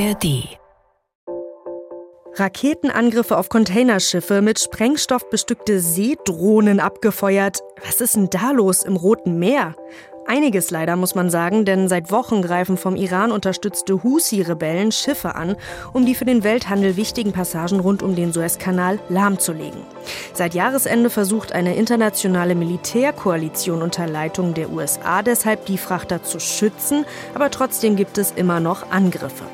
ARD Raketenangriffe auf Containerschiffe mit Sprengstoff bestückte Seedrohnen abgefeuert. Was ist denn da los im Roten Meer? Einiges leider, muss man sagen, denn seit Wochen greifen vom Iran unterstützte Husi-Rebellen Schiffe an, um die für den Welthandel wichtigen Passagen rund um den Suezkanal lahmzulegen. Seit Jahresende versucht eine internationale Militärkoalition unter Leitung der USA deshalb, die Frachter zu schützen, aber trotzdem gibt es immer noch Angriffe.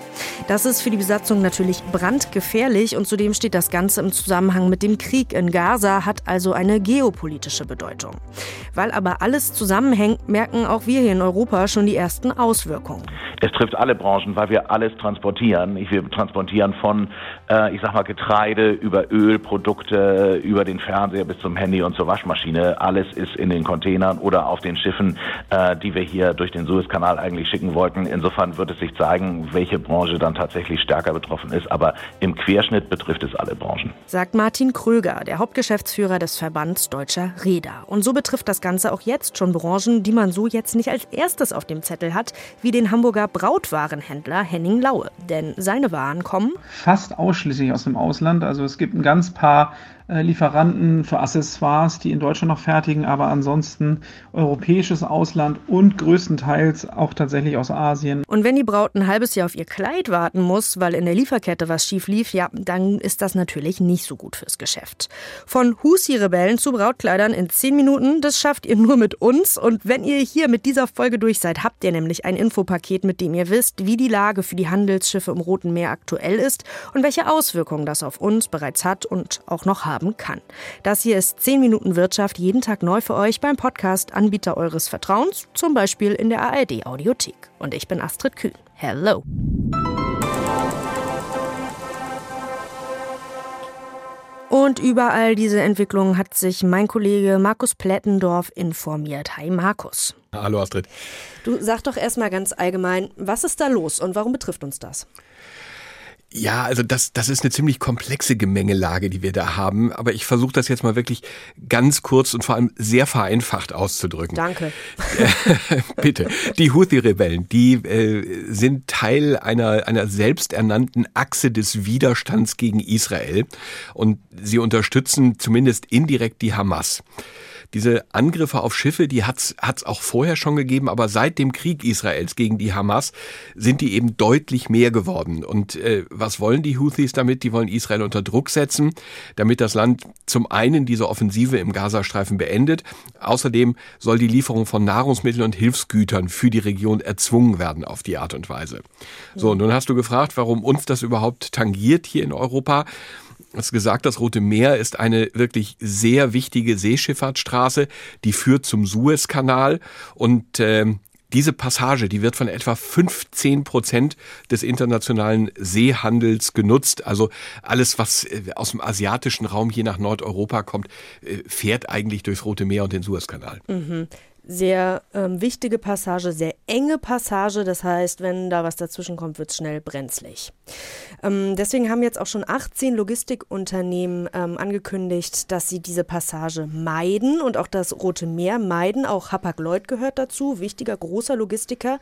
Das ist für die Besatzung natürlich brandgefährlich und zudem steht das Ganze im Zusammenhang mit dem Krieg in Gaza, hat also eine geopolitische Bedeutung. Weil aber alles zusammenhängt, merken auch wir hier in Europa schon die ersten Auswirkungen. Es trifft alle Branchen, weil wir alles transportieren. Wir transportieren von, äh, ich sag mal, Getreide über Ölprodukte, über den Fernseher bis zum Handy und zur Waschmaschine. Alles ist in den Containern oder auf den Schiffen, äh, die wir hier durch den Suezkanal eigentlich schicken wollten. Insofern wird es sich zeigen, welche Branche dann tatsächlich stärker betroffen ist. Aber im Querschnitt betrifft es alle Branchen. Sagt Martin Kröger, der Hauptgeschäftsführer des Verbands Deutscher Räder. Und so betrifft das Ganze auch jetzt schon Branchen, die man so jetzt nicht als erstes auf dem Zettel hat, wie den Hamburger Brautwarenhändler Henning Laue. Denn seine Waren kommen fast ausschließlich aus dem Ausland. Also es gibt ein ganz paar Lieferanten für Accessoires, die in Deutschland noch fertigen, aber ansonsten europäisches Ausland und größtenteils auch tatsächlich aus Asien. Und wenn die Braut ein halbes Jahr auf ihr Kleid warten muss, weil in der Lieferkette was schief lief, ja, dann ist das natürlich nicht so gut fürs Geschäft. Von Husi-Rebellen zu Brautkleidern in zehn Minuten, das schafft ihr nur mit uns. Und wenn ihr hier mit dieser Folge durch seid, habt ihr nämlich ein Infopaket, mit dem ihr wisst, wie die Lage für die Handelsschiffe im Roten Meer aktuell ist und welche Auswirkungen das auf uns bereits hat und auch noch haben haben kann. Das hier ist 10 Minuten Wirtschaft jeden Tag neu für euch beim Podcast Anbieter eures Vertrauens, zum Beispiel in der ARD Audiothek. Und ich bin Astrid Kühn. Hello. Und über all diese Entwicklungen hat sich mein Kollege Markus Plättendorf informiert. Hi Markus. Hallo Astrid. Du sag doch erstmal ganz allgemein, was ist da los und warum betrifft uns das? Ja, also das, das ist eine ziemlich komplexe Gemengelage, die wir da haben. Aber ich versuche das jetzt mal wirklich ganz kurz und vor allem sehr vereinfacht auszudrücken. Danke. Bitte. Die Houthi-Rebellen, die äh, sind Teil einer, einer selbsternannten Achse des Widerstands gegen Israel. Und sie unterstützen zumindest indirekt die Hamas. Diese Angriffe auf Schiffe, die hat's hat's auch vorher schon gegeben, aber seit dem Krieg Israels gegen die Hamas sind die eben deutlich mehr geworden. Und äh, was wollen die Houthis damit? Die wollen Israel unter Druck setzen, damit das Land zum einen diese Offensive im Gazastreifen beendet. Außerdem soll die Lieferung von Nahrungsmitteln und Hilfsgütern für die Region erzwungen werden auf die Art und Weise. So, nun hast du gefragt, warum uns das überhaupt tangiert hier in Europa hast gesagt, das Rote Meer ist eine wirklich sehr wichtige Seeschifffahrtsstraße, die führt zum Suezkanal und äh, diese Passage, die wird von etwa 15 Prozent des internationalen Seehandels genutzt. Also alles, was äh, aus dem asiatischen Raum hier nach Nordeuropa kommt, äh, fährt eigentlich durchs Rote Meer und den Suezkanal. Mhm sehr ähm, wichtige Passage, sehr enge Passage. Das heißt, wenn da was dazwischen kommt, wird es schnell brenzlig. Ähm, deswegen haben jetzt auch schon 18 Logistikunternehmen ähm, angekündigt, dass sie diese Passage meiden und auch das Rote Meer meiden. Auch Hapag-Lloyd gehört dazu, wichtiger großer Logistiker.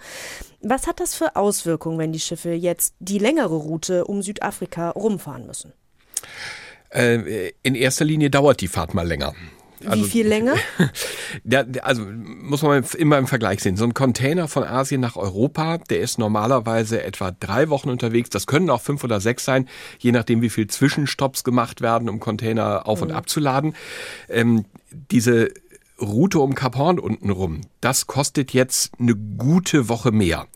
Was hat das für Auswirkungen, wenn die Schiffe jetzt die längere Route um Südafrika rumfahren müssen? Äh, in erster Linie dauert die Fahrt mal länger. Also, Wie viel länger? Ja, also muss man immer im Vergleich sehen. So ein Container von Asien nach Europa, der ist normalerweise etwa drei Wochen unterwegs. Das können auch fünf oder sechs sein, je nachdem, wie viel Zwischenstopps gemacht werden, um Container auf und mhm. abzuladen. Ähm, diese Route um Kap Horn unten rum, das kostet jetzt eine gute Woche mehr.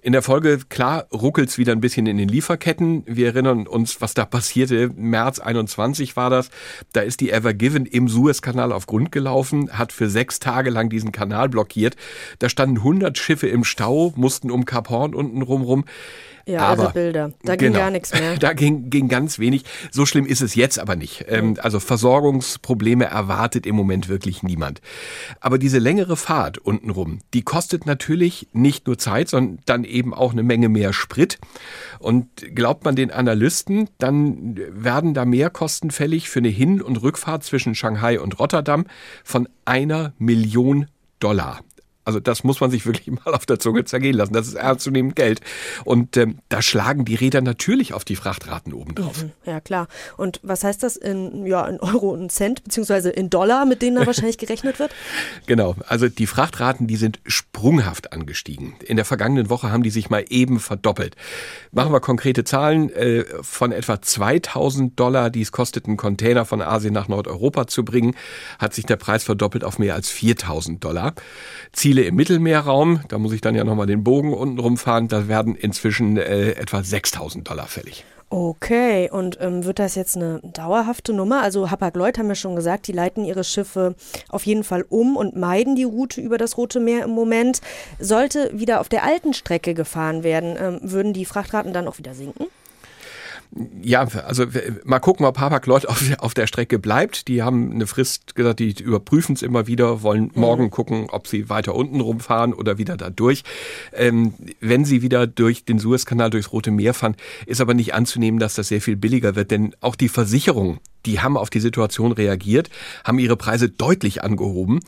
In der Folge, klar, ruckelt's wieder ein bisschen in den Lieferketten. Wir erinnern uns, was da passierte. März 21 war das. Da ist die Ever Given im Suezkanal auf Grund gelaufen, hat für sechs Tage lang diesen Kanal blockiert. Da standen 100 Schiffe im Stau, mussten um Kap Horn unten rum ja, aber, irre Bilder. Da ging genau, gar nichts mehr. Da ging, ging ganz wenig. So schlimm ist es jetzt aber nicht. Ähm, also Versorgungsprobleme erwartet im Moment wirklich niemand. Aber diese längere Fahrt untenrum, die kostet natürlich nicht nur Zeit, sondern dann eben auch eine Menge mehr Sprit. Und glaubt man den Analysten, dann werden da Mehrkosten fällig für eine Hin- und Rückfahrt zwischen Shanghai und Rotterdam von einer Million Dollar. Also das muss man sich wirklich mal auf der Zunge zergehen lassen. Das ist ernstzunehmend Geld. Und ähm, da schlagen die Räder natürlich auf die Frachtraten obendrauf. Mhm, ja, klar. Und was heißt das in, ja, in Euro und Cent, beziehungsweise in Dollar, mit denen da wahrscheinlich gerechnet wird? Genau. Also die Frachtraten, die sind sprunghaft angestiegen. In der vergangenen Woche haben die sich mal eben verdoppelt. Machen wir konkrete Zahlen. Äh, von etwa 2000 Dollar, die es kostet, einen Container von Asien nach Nordeuropa zu bringen, hat sich der Preis verdoppelt auf mehr als 4000 Dollar. Ziele im Mittelmeerraum, da muss ich dann ja nochmal den Bogen unten rumfahren, da werden inzwischen äh, etwa 6000 Dollar fällig. Okay, und ähm, wird das jetzt eine dauerhafte Nummer? Also Hapag-Lloyd haben wir schon gesagt, die leiten ihre Schiffe auf jeden Fall um und meiden die Route über das Rote Meer im Moment. Sollte wieder auf der alten Strecke gefahren werden, ähm, würden die Frachtraten dann auch wieder sinken? Ja, also mal gucken, ob Hapag-Lloyd auf, auf, der Strecke bleibt. Die haben eine Frist gesagt, die überprüfen es immer wieder, wollen mhm. morgen mhm. gucken, ob sie weiter unten rumfahren oder wieder da durch. Ähm, wenn sie wieder durch den Suezkanal, durchs Rote Meer fahren, ist aber nicht anzunehmen, dass das sehr viel billiger wird, denn auch die Versicherung die haben auf die Situation reagiert, haben ihre Preise deutlich angehoben.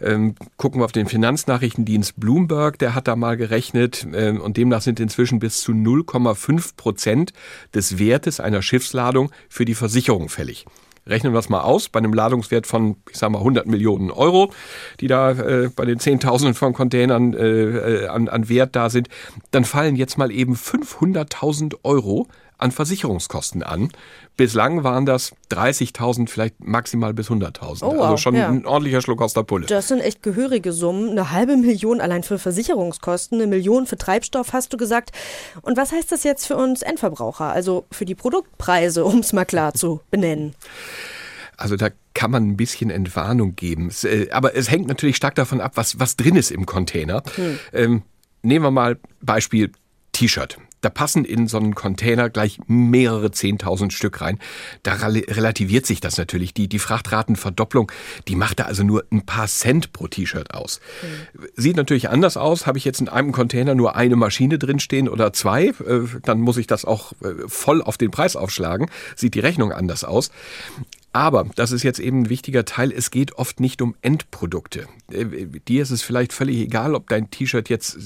Ähm, gucken wir auf den Finanznachrichtendienst Bloomberg, der hat da mal gerechnet ähm, und demnach sind inzwischen bis zu 0,5 Prozent des Wertes einer Schiffsladung für die Versicherung fällig. Rechnen wir das mal aus, bei einem Ladungswert von, ich sag mal, 100 Millionen Euro, die da äh, bei den Zehntausenden von Containern äh, äh, an, an Wert da sind, dann fallen jetzt mal eben 500.000 Euro an Versicherungskosten an. Bislang waren das 30.000, vielleicht maximal bis 100.000. Oh, wow. Also schon ja. ein ordentlicher Schluck aus der Pulle. Das sind echt gehörige Summen. Eine halbe Million allein für Versicherungskosten, eine Million für Treibstoff, hast du gesagt. Und was heißt das jetzt für uns Endverbraucher, also für die Produktpreise, um es mal klar zu benennen? Also da kann man ein bisschen Entwarnung geben. Äh, aber es hängt natürlich stark davon ab, was, was drin ist im Container. Hm. Ähm, nehmen wir mal Beispiel T-Shirt. Da passen in so einen Container gleich mehrere Zehntausend Stück rein. Da relativiert sich das natürlich. Die, die Frachtratenverdopplung, die macht da also nur ein paar Cent pro T-Shirt aus. Mhm. Sieht natürlich anders aus. Habe ich jetzt in einem Container nur eine Maschine drinstehen oder zwei, äh, dann muss ich das auch äh, voll auf den Preis aufschlagen. Sieht die Rechnung anders aus. Aber, das ist jetzt eben ein wichtiger Teil, es geht oft nicht um Endprodukte. Äh, dir ist es vielleicht völlig egal, ob dein T-Shirt jetzt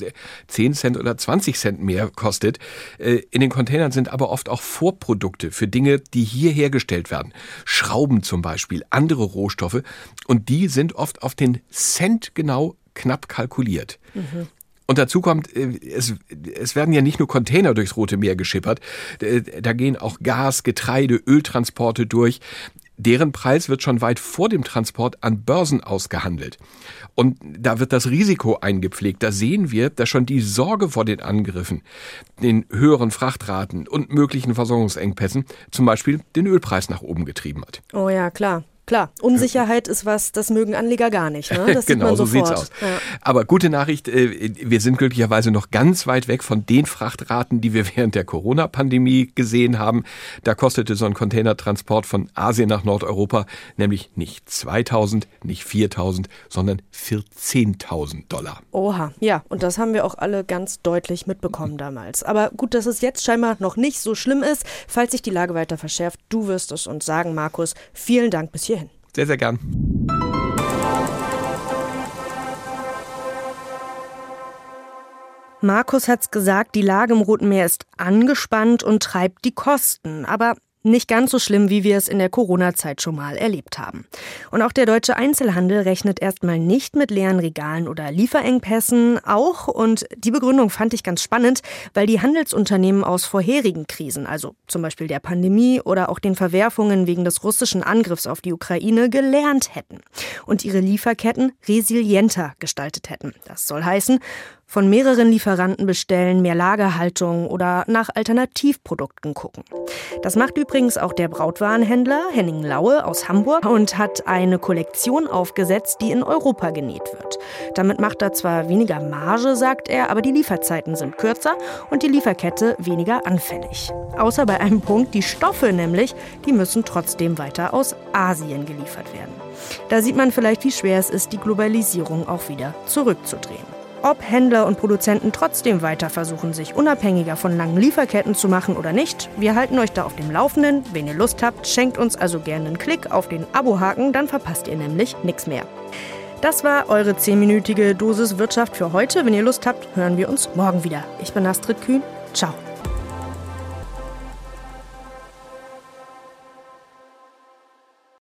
10 Cent oder 20 Cent mehr kostet. Äh, in den Containern sind aber oft auch Vorprodukte für Dinge, die hier hergestellt werden. Schrauben zum Beispiel, andere Rohstoffe. Und die sind oft auf den Cent genau knapp kalkuliert. Mhm. Und dazu kommt, äh, es, es werden ja nicht nur Container durchs Rote Meer geschippert, da gehen auch Gas, Getreide, Öltransporte durch. Deren Preis wird schon weit vor dem Transport an Börsen ausgehandelt. Und da wird das Risiko eingepflegt. Da sehen wir, dass schon die Sorge vor den Angriffen, den höheren Frachtraten und möglichen Versorgungsengpässen zum Beispiel den Ölpreis nach oben getrieben hat. Oh ja, klar. Klar, Unsicherheit ist was, das mögen Anleger gar nicht. Ne? Das genau, so sieht's aus. Ja. Aber gute Nachricht, äh, wir sind glücklicherweise noch ganz weit weg von den Frachtraten, die wir während der Corona-Pandemie gesehen haben. Da kostete so ein Containertransport von Asien nach Nordeuropa nämlich nicht 2000, nicht 4000, sondern 14.000 Dollar. Oha, ja, und das haben wir auch alle ganz deutlich mitbekommen damals. Aber gut, dass es jetzt scheinbar noch nicht so schlimm ist. Falls sich die Lage weiter verschärft, du wirst es uns sagen, Markus. Vielen Dank bis hierhin. Sehr, sehr gern. Markus hat's gesagt, die Lage im Roten Meer ist angespannt und treibt die Kosten. Aber nicht ganz so schlimm, wie wir es in der Corona-Zeit schon mal erlebt haben. Und auch der deutsche Einzelhandel rechnet erstmal nicht mit leeren Regalen oder Lieferengpässen auch. Und die Begründung fand ich ganz spannend, weil die Handelsunternehmen aus vorherigen Krisen, also zum Beispiel der Pandemie oder auch den Verwerfungen wegen des russischen Angriffs auf die Ukraine, gelernt hätten und ihre Lieferketten resilienter gestaltet hätten. Das soll heißen, von mehreren Lieferanten bestellen, mehr Lagerhaltung oder nach Alternativprodukten gucken. Das macht übrigens auch der Brautwarenhändler Henning Laue aus Hamburg und hat eine Kollektion aufgesetzt, die in Europa genäht wird. Damit macht er zwar weniger Marge, sagt er, aber die Lieferzeiten sind kürzer und die Lieferkette weniger anfällig. Außer bei einem Punkt, die Stoffe nämlich, die müssen trotzdem weiter aus Asien geliefert werden. Da sieht man vielleicht, wie schwer es ist, die Globalisierung auch wieder zurückzudrehen ob Händler und Produzenten trotzdem weiter versuchen, sich unabhängiger von langen Lieferketten zu machen oder nicht. Wir halten euch da auf dem Laufenden. Wenn ihr Lust habt, schenkt uns also gerne einen Klick auf den Abo-Haken, dann verpasst ihr nämlich nichts mehr. Das war eure 10-minütige Dosis Wirtschaft für heute. Wenn ihr Lust habt, hören wir uns morgen wieder. Ich bin Astrid Kühn. Ciao.